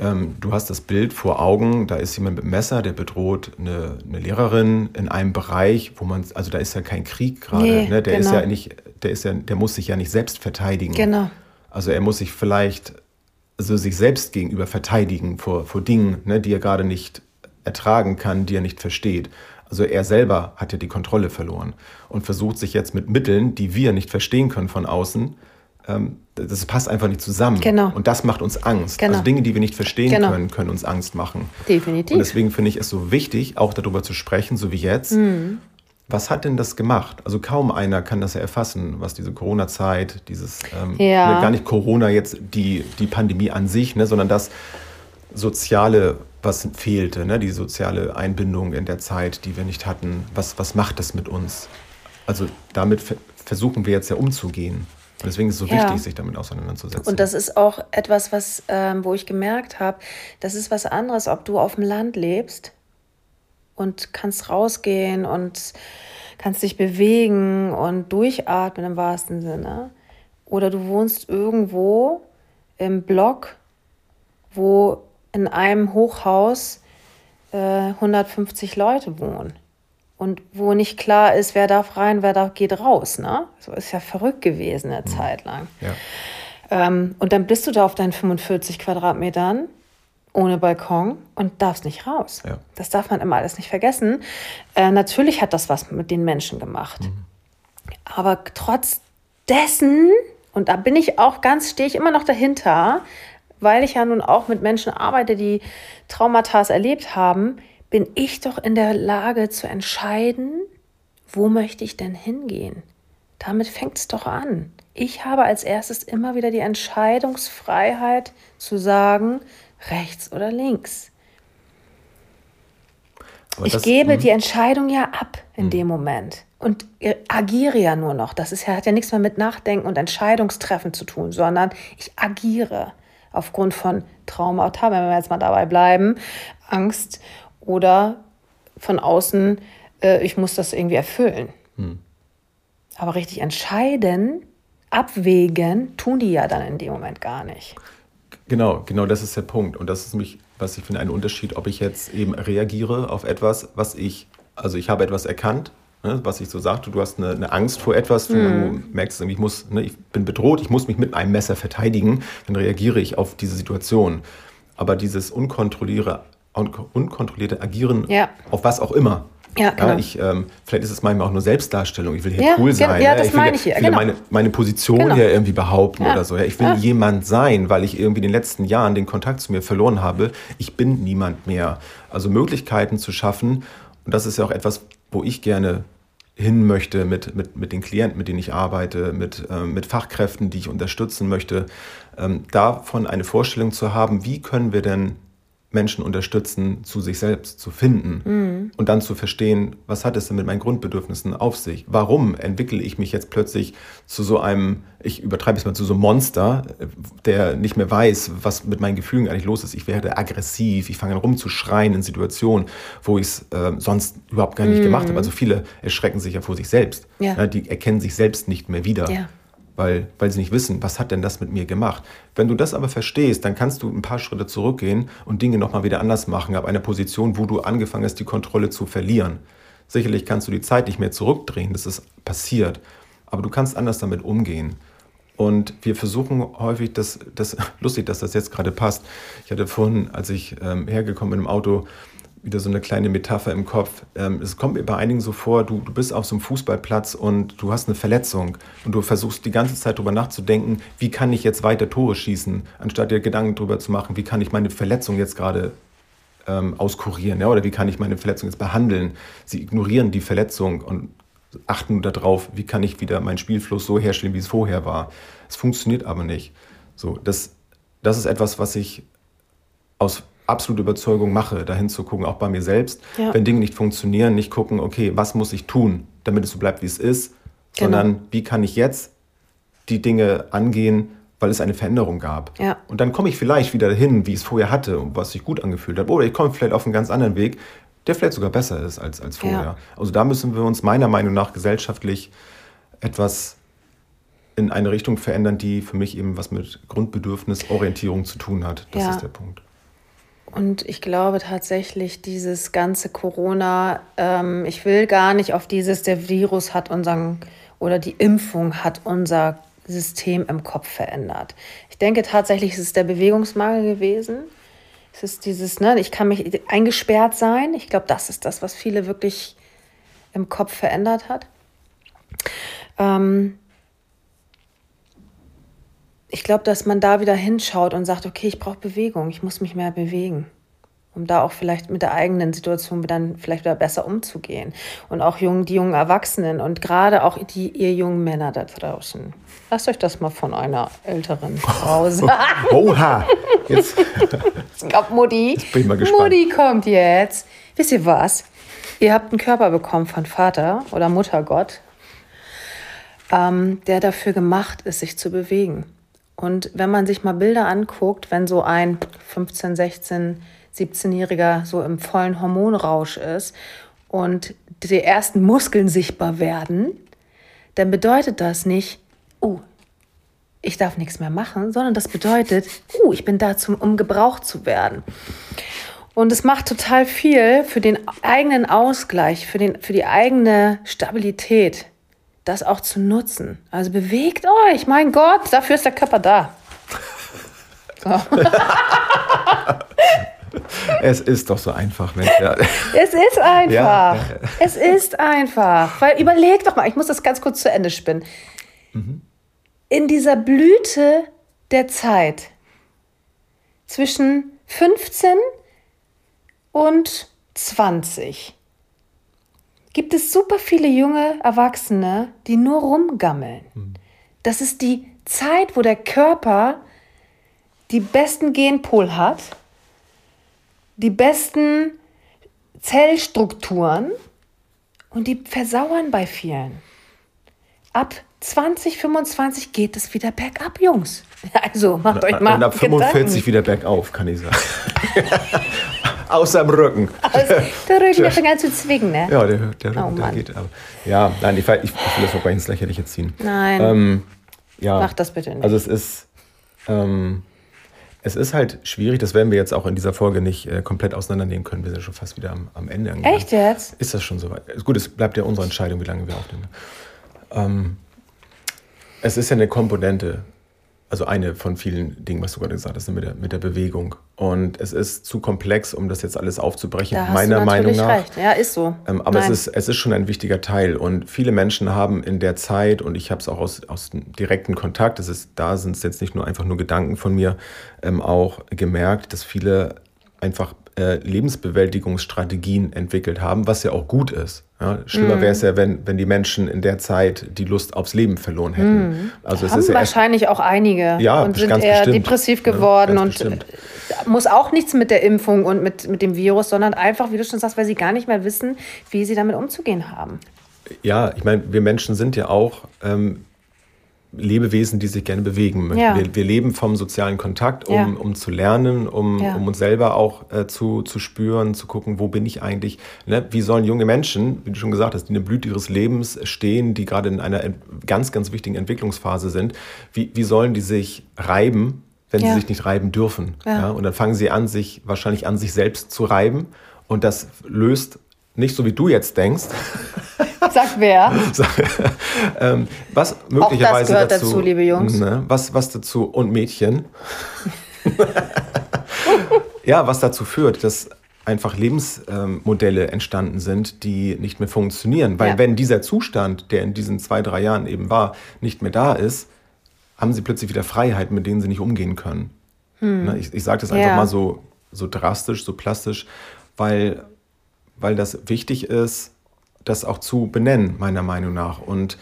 Ähm, du hast das Bild vor Augen, da ist jemand mit einem Messer, der bedroht eine, eine Lehrerin in einem Bereich, wo man, also da ist ja kein Krieg gerade, nee, ne? der genau. ist ja nicht, der ist ja, der muss sich ja nicht selbst verteidigen. Genau. Also er muss sich vielleicht also sich selbst gegenüber verteidigen vor, vor Dingen, ne, die er gerade nicht ertragen kann, die er nicht versteht. Also er selber hat ja die Kontrolle verloren und versucht sich jetzt mit Mitteln, die wir nicht verstehen können von außen, das passt einfach nicht zusammen. Genau. Und das macht uns Angst. Genau. Also Dinge, die wir nicht verstehen genau. können, können uns Angst machen. Definitiv. Und deswegen finde ich es so wichtig, auch darüber zu sprechen, so wie jetzt. Mhm. Was hat denn das gemacht? Also kaum einer kann das ja erfassen, was diese Corona-Zeit, dieses, ähm, ja. Ne, gar nicht Corona jetzt die, die Pandemie an sich, ne, sondern das Soziale, was fehlte, ne, die soziale Einbindung in der Zeit, die wir nicht hatten. Was, was macht das mit uns? Also damit versuchen wir jetzt ja umzugehen. Deswegen ist es so ja. wichtig, sich damit auseinanderzusetzen. Und das ist auch etwas, was, ähm, wo ich gemerkt habe, das ist was anderes, ob du auf dem Land lebst und kannst rausgehen und kannst dich bewegen und durchatmen im wahrsten Sinne. Oder du wohnst irgendwo im Block, wo in einem Hochhaus äh, 150 Leute wohnen und wo nicht klar ist, wer darf rein, wer darf, geht raus. Ne? So ist ja verrückt gewesen eine mhm. Zeit lang. Ja. Ähm, und dann bist du da auf deinen 45 Quadratmetern ohne Balkon und darfst nicht raus. Ja. Das darf man immer alles nicht vergessen. Äh, natürlich hat das was mit den Menschen gemacht. Mhm. Aber trotz dessen, und da bin ich auch ganz, stehe ich immer noch dahinter, weil ich ja nun auch mit Menschen arbeite, die Traumata erlebt haben, bin ich doch in der Lage zu entscheiden, wo möchte ich denn hingehen? Damit fängt es doch an. Ich habe als erstes immer wieder die Entscheidungsfreiheit zu sagen, rechts oder links. Aber ich gebe hm. die Entscheidung ja ab in hm. dem Moment und agiere ja nur noch. Das ist ja, hat ja nichts mehr mit Nachdenken und Entscheidungstreffen zu tun, sondern ich agiere aufgrund von Traumata, wenn wir jetzt mal dabei bleiben, Angst oder von außen, äh, ich muss das irgendwie erfüllen. Hm. Aber richtig entscheiden, abwägen, tun die ja dann in dem Moment gar nicht. Genau, genau, das ist der Punkt. Und das ist mich, was ich finde, ein Unterschied, ob ich jetzt eben reagiere auf etwas, was ich, also ich habe etwas erkannt, ne, was ich so sagte, du hast eine, eine Angst vor etwas, du mhm. merkst, ich muss, ne, ich bin bedroht, ich muss mich mit einem Messer verteidigen, dann reagiere ich auf diese Situation. Aber dieses unkontrollierte, unkontrollierte Agieren ja. auf was auch immer, ja, genau. ja, ich, ähm, vielleicht ist es manchmal auch nur Selbstdarstellung. Ich will hier ja, cool sein. Ja, das ich will, meine ich hier. Will genau. meine, meine Position genau. hier irgendwie behaupten oder so. Ich will jemand sein, weil ich irgendwie in den letzten Jahren den Kontakt zu mir verloren habe. Ich bin niemand mehr. Also Möglichkeiten zu schaffen. Und das ist ja auch etwas, wo ich gerne hin möchte mit, mit, mit den Klienten, mit denen ich arbeite, mit, äh, mit Fachkräften, die ich unterstützen möchte, ähm, davon eine Vorstellung zu haben, wie können wir denn Menschen unterstützen, zu sich selbst zu finden mhm. und dann zu verstehen, was hat es denn mit meinen Grundbedürfnissen auf sich? Warum entwickle ich mich jetzt plötzlich zu so einem, ich übertreibe es mal, zu so einem Monster, der nicht mehr weiß, was mit meinen Gefühlen eigentlich los ist. Ich werde aggressiv, ich fange an rumzuschreien in Situationen, wo ich es äh, sonst überhaupt gar nicht mhm. gemacht habe. Also viele erschrecken sich ja vor sich selbst. Ja. Ja, die erkennen sich selbst nicht mehr wieder. Ja weil, weil sie nicht wissen, was hat denn das mit mir gemacht. Wenn du das aber verstehst, dann kannst du ein paar Schritte zurückgehen und Dinge nochmal wieder anders machen, ab einer Position, wo du angefangen hast, die Kontrolle zu verlieren. Sicherlich kannst du die Zeit nicht mehr zurückdrehen, das ist passiert, aber du kannst anders damit umgehen. Und wir versuchen häufig, das, das lustig, dass das jetzt gerade passt. Ich hatte vorhin, als ich ähm, hergekommen bin im Auto, wieder so eine kleine Metapher im Kopf. Ähm, es kommt mir bei einigen so vor, du, du bist auf so einem Fußballplatz und du hast eine Verletzung und du versuchst die ganze Zeit darüber nachzudenken, wie kann ich jetzt weiter Tore schießen, anstatt dir Gedanken darüber zu machen, wie kann ich meine Verletzung jetzt gerade ähm, auskurieren ja? oder wie kann ich meine Verletzung jetzt behandeln. Sie ignorieren die Verletzung und achten nur darauf, wie kann ich wieder meinen Spielfluss so herstellen, wie es vorher war. Es funktioniert aber nicht. So, das, das ist etwas, was ich aus absolute Überzeugung mache, dahin zu gucken, auch bei mir selbst. Ja. Wenn Dinge nicht funktionieren, nicht gucken, okay, was muss ich tun, damit es so bleibt, wie es ist, genau. sondern wie kann ich jetzt die Dinge angehen, weil es eine Veränderung gab. Ja. Und dann komme ich vielleicht wieder dahin, wie ich es vorher hatte und was sich gut angefühlt hat. Oder ich komme vielleicht auf einen ganz anderen Weg, der vielleicht sogar besser ist als, als vorher. Ja. Also da müssen wir uns meiner Meinung nach gesellschaftlich etwas in eine Richtung verändern, die für mich eben was mit Grundbedürfnisorientierung zu tun hat. Das ja. ist der Punkt. Und ich glaube tatsächlich, dieses ganze Corona, ähm, ich will gar nicht auf dieses, der Virus hat unseren oder die Impfung hat unser System im Kopf verändert. Ich denke tatsächlich, es ist der Bewegungsmangel gewesen. Es ist dieses, ne, ich kann mich eingesperrt sein. Ich glaube, das ist das, was viele wirklich im Kopf verändert hat. Ähm, ich glaube, dass man da wieder hinschaut und sagt, okay, ich brauche Bewegung, ich muss mich mehr bewegen, um da auch vielleicht mit der eigenen Situation dann vielleicht wieder besser umzugehen. Und auch jung, die jungen Erwachsenen und gerade auch die, ihr jungen Männer da draußen. Lasst euch das mal von einer älteren Frau sagen. Oha! Jetzt. Kommt Mutti. Jetzt bin ich mal gespannt. Mutti kommt jetzt. Wisst ihr was? Ihr habt einen Körper bekommen von Vater oder Muttergott, ähm, der dafür gemacht ist, sich zu bewegen. Und wenn man sich mal Bilder anguckt, wenn so ein 15, 16, 17-Jähriger so im vollen Hormonrausch ist und die ersten Muskeln sichtbar werden, dann bedeutet das nicht, uh, ich darf nichts mehr machen, sondern das bedeutet, uh, ich bin da, zum, um gebraucht zu werden. Und es macht total viel für den eigenen Ausgleich, für, den, für die eigene Stabilität das auch zu nutzen. Also bewegt euch, mein Gott, dafür ist der Körper da. es ist doch so einfach, Mensch. Ja. Es ist einfach. Ja. Es ist einfach. Weil überleg doch mal, ich muss das ganz kurz zu Ende spinnen. Mhm. In dieser Blüte der Zeit zwischen 15 und 20 gibt es super viele junge Erwachsene, die nur rumgammeln. Mhm. Das ist die Zeit, wo der Körper die besten Genpol hat, die besten Zellstrukturen und die versauern bei vielen. Ab 2025 geht es wieder bergab, Jungs. Also macht euch mal. Und ab 45 Gedanken. wieder bergauf, kann ich sagen. Außer am Rücken. Aus, der Rücken ist schon ganz zu zwingen, ne? Ja, der, der Rücken, oh, der geht. Aber, ja, nein, ich, ich, ich will das vorbei ins Lächerliche ziehen. Nein. Ähm, ja, Mach das bitte nicht. Also es ist, ähm, Es ist halt schwierig, das werden wir jetzt auch in dieser Folge nicht äh, komplett auseinandernehmen können. Wir sind schon fast wieder am, am Ende. Angegangen. Echt jetzt? Ist das schon soweit? Gut, es bleibt ja unsere Entscheidung, wie lange wir aufnehmen. Ähm, es ist ja eine Komponente also eine von vielen Dingen, was du gerade gesagt hast, mit der, mit der Bewegung. Und es ist zu komplex, um das jetzt alles aufzubrechen, da hast meiner du Meinung nach. Recht. Ja, ist so. Ähm, aber es ist, es ist schon ein wichtiger Teil. Und viele Menschen haben in der Zeit, und ich habe es auch aus, aus direkten Kontakt, es ist, da sind es jetzt nicht nur einfach nur Gedanken von mir, ähm, auch gemerkt, dass viele einfach äh, Lebensbewältigungsstrategien entwickelt haben, was ja auch gut ist. Ja, schlimmer mm. wäre es ja, wenn, wenn die Menschen in der Zeit die Lust aufs Leben verloren hätten. Mm. Also es haben ist ja wahrscheinlich auch einige ja, und sind eher bestimmt. depressiv geworden ja, und bestimmt. muss auch nichts mit der Impfung und mit, mit dem Virus, sondern einfach, wie du schon sagst, weil sie gar nicht mehr wissen, wie sie damit umzugehen haben. Ja, ich meine, wir Menschen sind ja auch ähm, Lebewesen, die sich gerne bewegen möchten. Ja. Wir, wir, leben vom sozialen Kontakt, um, ja. um zu lernen, um, ja. um uns selber auch äh, zu, zu spüren, zu gucken, wo bin ich eigentlich. Ne? Wie sollen junge Menschen, wie du schon gesagt hast, die in der Blüte ihres Lebens stehen, die gerade in einer ganz, ganz wichtigen Entwicklungsphase sind, wie, wie sollen die sich reiben, wenn sie sich nicht reiben dürfen? Und dann fangen sie an, sich wahrscheinlich an sich selbst zu reiben. Und das löst nicht so, wie du jetzt denkst. Sag wer. ähm, was möglicherweise Auch das gehört dazu, dazu, liebe Jungs. Ne, was, was dazu und Mädchen. ja, was dazu führt, dass einfach Lebensmodelle ähm, entstanden sind, die nicht mehr funktionieren. Weil ja. wenn dieser Zustand, der in diesen zwei, drei Jahren eben war, nicht mehr da ist, haben sie plötzlich wieder Freiheiten, mit denen sie nicht umgehen können. Hm. Ne, ich, ich sage das einfach ja. mal so, so drastisch, so plastisch, weil, weil das wichtig ist, das auch zu benennen, meiner Meinung nach. Und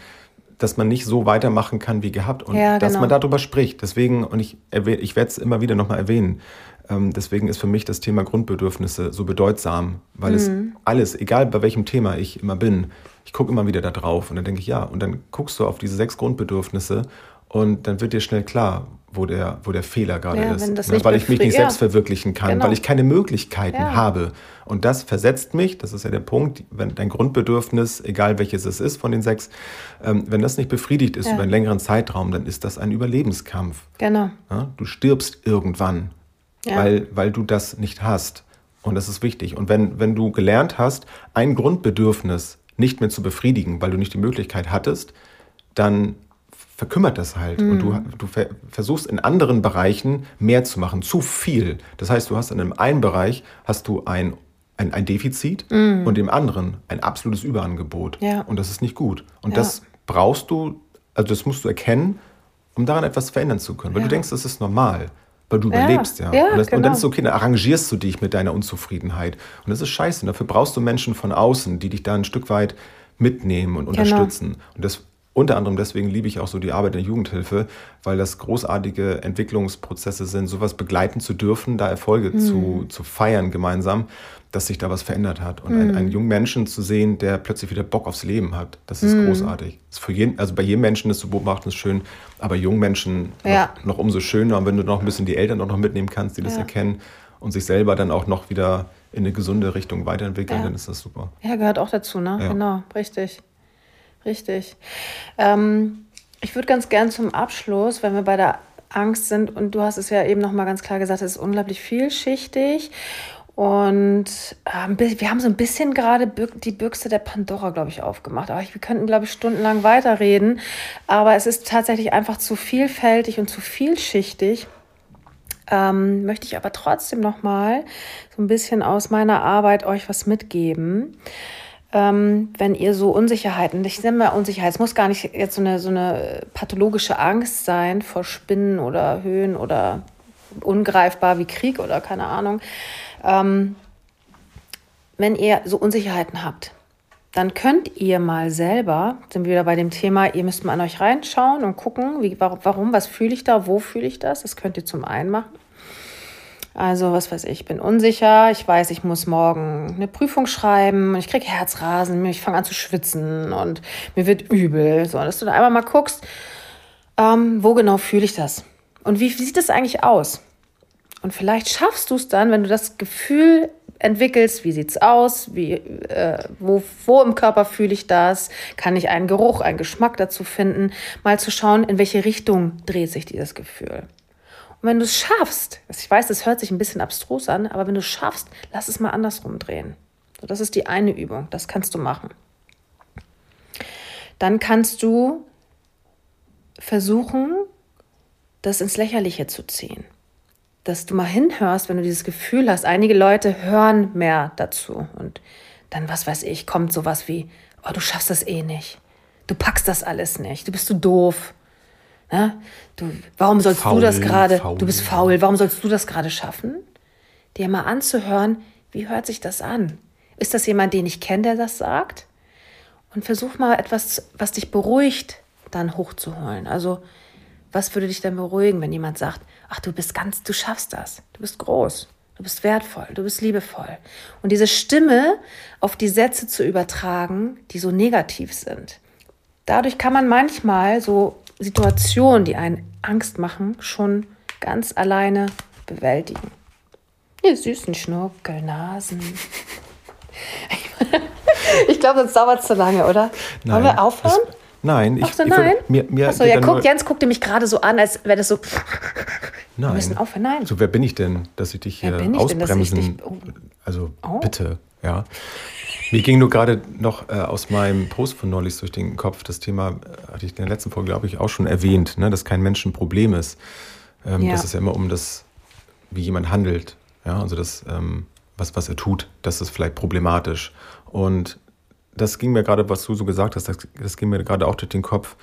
dass man nicht so weitermachen kann wie gehabt und ja, dass genau. man darüber spricht. Deswegen, und ich, ich werde es immer wieder nochmal erwähnen, ähm, deswegen ist für mich das Thema Grundbedürfnisse so bedeutsam, weil mhm. es alles, egal bei welchem Thema ich immer bin, ich gucke immer wieder da drauf und dann denke ich, ja, und dann guckst du auf diese sechs Grundbedürfnisse und dann wird dir schnell klar, wo der, wo der Fehler gerade ja, ist. Ne? Weil ich mich nicht ja. selbst verwirklichen kann, genau. weil ich keine Möglichkeiten ja. habe. Und das versetzt mich, das ist ja der Punkt, wenn dein Grundbedürfnis, egal welches es ist von den sechs, ähm, wenn das nicht befriedigt ist über einen längeren Zeitraum, dann ist das ein Überlebenskampf. Genau. Du stirbst irgendwann, weil, weil du das nicht hast. Und das ist wichtig. Und wenn, wenn du gelernt hast, ein Grundbedürfnis nicht mehr zu befriedigen, weil du nicht die Möglichkeit hattest, dann verkümmert das halt. Mhm. Und du, mhm. du versuchst in anderen Bereichen mehr zu machen, zu viel. Das heißt, du hast in einem einen Bereich hast du ein, ein, ein Defizit mhm. und im anderen ein absolutes Überangebot. Ja. Und das ist nicht gut. Und ja. das brauchst du, also das musst du erkennen, um daran etwas verändern zu können. Weil ja. du denkst, das ist normal. Weil du überlebst, ja. und, das, genau. und, dann ist es okay, dann arrangierst du dich mit deiner Unzufriedenheit. Und das ist scheiße. Und dafür brauchst du Menschen von außen, die dich da ein Stück weit mitnehmen und genau. unterstützen. Genau. Und das unter anderem deswegen liebe ich auch so die Arbeit in der Jugendhilfe, weil das großartige Entwicklungsprozesse sind, sowas begleiten zu dürfen, da Erfolge mhm. zu, zu feiern gemeinsam, dass sich da was verändert hat. Und mhm. einen, einen, jungen Menschen zu sehen, der plötzlich wieder Bock aufs Leben hat, das ist mhm. großartig. Das ist für jeden, also bei jedem Menschen das zu beobachten, ist schön, aber jungen Menschen ja. noch, noch, umso schöner. Und wenn du noch ein bisschen die Eltern auch noch mitnehmen kannst, die das ja. erkennen und sich selber dann auch noch wieder in eine gesunde Richtung weiterentwickeln, ja. dann ist das super. Ja, gehört auch dazu, ne? Genau, richtig. Richtig. Ähm, ich würde ganz gern zum Abschluss, wenn wir bei der Angst sind, und du hast es ja eben nochmal ganz klar gesagt, es ist unglaublich vielschichtig. Und ähm, wir haben so ein bisschen gerade die Büchse der Pandora, glaube ich, aufgemacht. Aber wir könnten, glaube ich, stundenlang weiterreden. Aber es ist tatsächlich einfach zu vielfältig und zu vielschichtig. Ähm, möchte ich aber trotzdem nochmal so ein bisschen aus meiner Arbeit euch was mitgeben ähm, wenn ihr so Unsicherheiten, ich nenne mal Unsicherheit, es muss gar nicht jetzt so eine, so eine pathologische Angst sein vor Spinnen oder Höhen oder ungreifbar wie Krieg oder keine Ahnung. Ähm, wenn ihr so Unsicherheiten habt, dann könnt ihr mal selber, sind wir wieder bei dem Thema, ihr müsst mal an euch reinschauen und gucken, wie, warum, was fühle ich da, wo fühle ich das. Das könnt ihr zum einen machen. Also, was weiß ich, ich bin unsicher, ich weiß, ich muss morgen eine Prüfung schreiben, ich kriege Herzrasen, ich fange an zu schwitzen und mir wird übel. So, dass du da einmal mal guckst, ähm, wo genau fühle ich das? Und wie, wie sieht das eigentlich aus? Und vielleicht schaffst du es dann, wenn du das Gefühl entwickelst, wie sieht es aus, wie, äh, wo, wo im Körper fühle ich das, kann ich einen Geruch, einen Geschmack dazu finden, mal zu schauen, in welche Richtung dreht sich dieses Gefühl. Und wenn du es schaffst, ich weiß, das hört sich ein bisschen abstrus an, aber wenn du es schaffst, lass es mal andersrum drehen. So, das ist die eine Übung, das kannst du machen. Dann kannst du versuchen, das ins Lächerliche zu ziehen. Dass du mal hinhörst, wenn du dieses Gefühl hast, einige Leute hören mehr dazu. Und dann, was weiß ich, kommt sowas wie, oh, du schaffst das eh nicht. Du packst das alles nicht. Du bist du doof. Ne? Du, warum sollst faul, du das gerade? Du bist faul. Warum sollst du das gerade schaffen? Dir mal anzuhören, wie hört sich das an? Ist das jemand, den ich kenne, der das sagt? Und versuch mal etwas, was dich beruhigt, dann hochzuholen. Also, was würde dich dann beruhigen, wenn jemand sagt, ach, du bist ganz, du schaffst das, du bist groß, du bist wertvoll, du bist liebevoll. Und diese Stimme auf die Sätze zu übertragen, die so negativ sind. Dadurch kann man manchmal so Situationen, die einen Angst machen, schon ganz alleine bewältigen. Ihr süßen Schnurkelnasen. ich glaube, sonst dauert es zu lange, oder? Nein, Wollen wir aufhören? Das, nein, ich, Ach so, ich, nein? mir, mir Achso, ja, guck, Jens guckte mich gerade so an, als wäre das so. Nein. Wir müssen aufhören, nein. So, wer bin ich denn, dass ich dich hier ausbremsen? Ich dich, oh. Also oh. bitte, ja. Mir ging nur gerade noch äh, aus meinem Post von neulich durch den Kopf, das Thema äh, hatte ich in der letzten Folge, glaube ich, auch schon erwähnt, ne, dass kein Mensch ein Problem ist. Ähm, ja. Das ist ja immer um das, wie jemand handelt. Ja, also das, ähm, was, was er tut, das ist vielleicht problematisch. Und das ging mir gerade, was du so gesagt hast, das, das ging mir gerade auch durch den Kopf,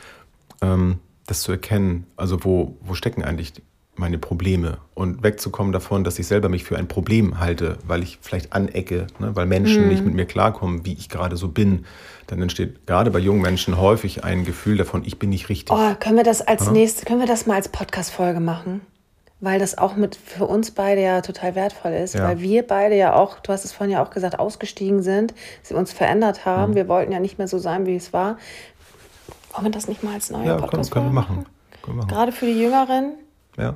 ähm, das zu erkennen. Also wo, wo stecken eigentlich meine Probleme und wegzukommen davon, dass ich selber mich für ein Problem halte, weil ich vielleicht anecke, ne, weil Menschen mhm. nicht mit mir klarkommen, wie ich gerade so bin. Dann entsteht gerade bei jungen Menschen häufig ein Gefühl davon, ich bin nicht richtig. Oh, können wir das als ja? nächstes, können wir das mal als Podcast-Folge machen? Weil das auch mit für uns beide ja total wertvoll ist, ja. weil wir beide ja auch, du hast es vorhin ja auch gesagt, ausgestiegen sind, sie uns verändert haben. Mhm. Wir wollten ja nicht mehr so sein, wie es war. Wollen wir das nicht mal als neue ja, Podcast können, können wir machen. Machen. Gerade für die Jüngeren, ja.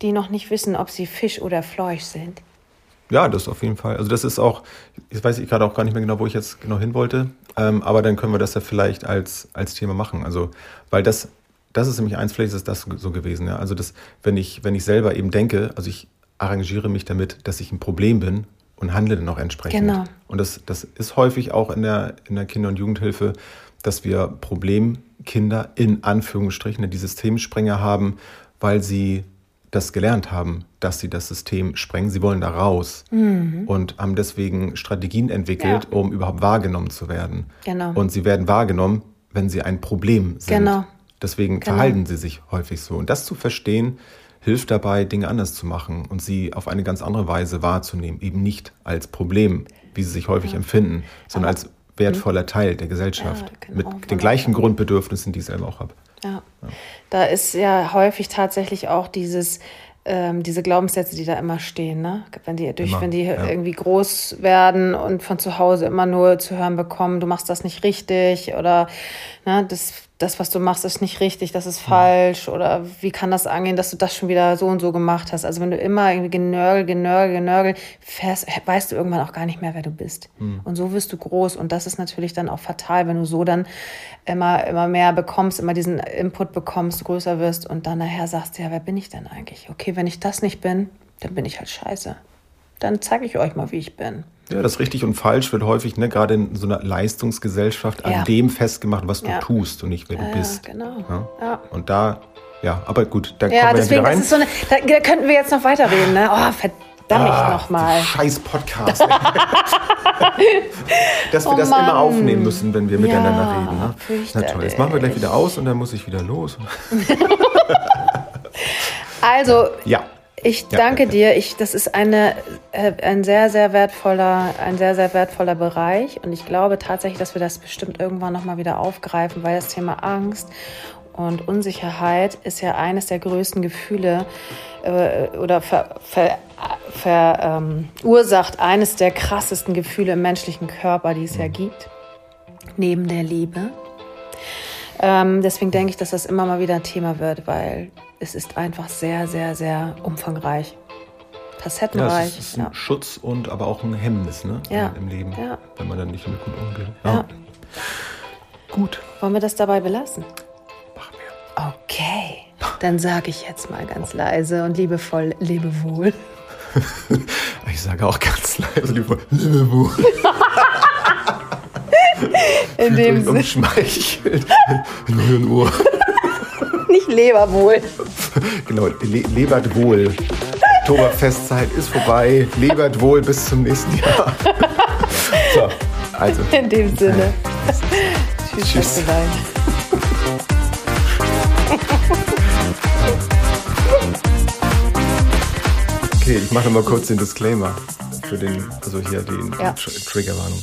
die noch nicht wissen, ob sie Fisch oder Fleuch sind. Ja, das auf jeden Fall. Also das ist auch, jetzt weiß ich gerade auch gar nicht mehr genau, wo ich jetzt genau hin wollte, ähm, aber dann können wir das ja vielleicht als, als Thema machen. Also, weil das das ist nämlich eins, vielleicht ist das so gewesen. Ja. Also, das, wenn, ich, wenn ich selber eben denke, also ich arrangiere mich damit, dass ich ein Problem bin und handle dann auch entsprechend. Genau. Und das, das ist häufig auch in der, in der Kinder- und Jugendhilfe, dass wir Problemkinder in Anführungsstrichen, die Systemsprenger haben, weil sie das gelernt haben, dass sie das System sprengen. Sie wollen da raus mhm. und haben deswegen Strategien entwickelt, ja. um überhaupt wahrgenommen zu werden. Genau. Und sie werden wahrgenommen, wenn sie ein Problem sind. Genau. Deswegen genau. verhalten sie sich häufig so. Und das zu verstehen, hilft dabei, Dinge anders zu machen und sie auf eine ganz andere Weise wahrzunehmen. Eben nicht als Problem, wie sie sich häufig ja. empfinden, sondern Aber, als wertvoller hm? Teil der Gesellschaft. Ja, genau, mit den gleichen Grundbedürfnissen, die ich selber auch habe. Ja. ja. Da ist ja häufig tatsächlich auch dieses, ähm, diese Glaubenssätze, die da immer stehen, ne? Wenn die durch, immer, wenn die ja. irgendwie groß werden und von zu Hause immer nur zu hören bekommen, du machst das nicht richtig oder ne, das das, was du machst, ist nicht richtig, das ist falsch oder wie kann das angehen, dass du das schon wieder so und so gemacht hast. Also wenn du immer irgendwie genörgel, genörgel, genörgel fährst, weißt du irgendwann auch gar nicht mehr, wer du bist. Mhm. Und so wirst du groß und das ist natürlich dann auch fatal, wenn du so dann immer, immer mehr bekommst, immer diesen Input bekommst, größer wirst und dann nachher sagst, ja, wer bin ich denn eigentlich? Okay, wenn ich das nicht bin, dann bin ich halt scheiße. Dann zeige ich euch mal, wie ich bin. Ja, das richtig und falsch wird häufig, ne, gerade in so einer Leistungsgesellschaft, an ja. dem festgemacht, was du ja. tust und nicht wer du ja, bist. Genau. Ja? Und da, ja, aber gut, da ja, kommen wir deswegen, wieder rein. Das ist so eine, da, da, könnten wir jetzt noch weiterreden, ne? Oh, verdammt ah, nochmal. Scheiß Podcast. Dass wir oh, das immer aufnehmen müssen, wenn wir miteinander reden. Ne? Na toll, jetzt machen wir gleich wieder aus und dann muss ich wieder los. also, ja. Ich danke ja. dir. Ich, das ist eine, äh, ein sehr, sehr wertvoller, ein sehr, sehr wertvoller Bereich. Und ich glaube tatsächlich, dass wir das bestimmt irgendwann nochmal wieder aufgreifen, weil das Thema Angst und Unsicherheit ist ja eines der größten Gefühle äh, oder verursacht ähm, eines der krassesten Gefühle im menschlichen Körper, die es ja mhm. gibt, neben der Liebe. Ähm, deswegen denke ich, dass das immer mal wieder ein Thema wird, weil es ist einfach sehr, sehr, sehr umfangreich. Facettenreich. Ja, es ist ein ja. Schutz und aber auch ein Hemmnis ne? Ja. im Leben, ja. wenn man dann nicht damit gut umgeht. Ja. Gut. Wollen wir das dabei belassen? Machen wir. Okay. Dann sage ich jetzt mal ganz leise und liebevoll, lebe wohl. ich sage auch ganz leise, liebevoll, lebe wohl. In dem Sinne. Umschmeichelt. In euren Ohr. Nicht Leberwohl. genau, le lebert wohl. Oktoberfestzeit ist vorbei. Lebert wohl bis zum nächsten Jahr. so, also. In dem Sinne. Tschüss. Tschüss. Okay, ich mache mal kurz den Disclaimer für den, also hier die ja. Triggerwarnung.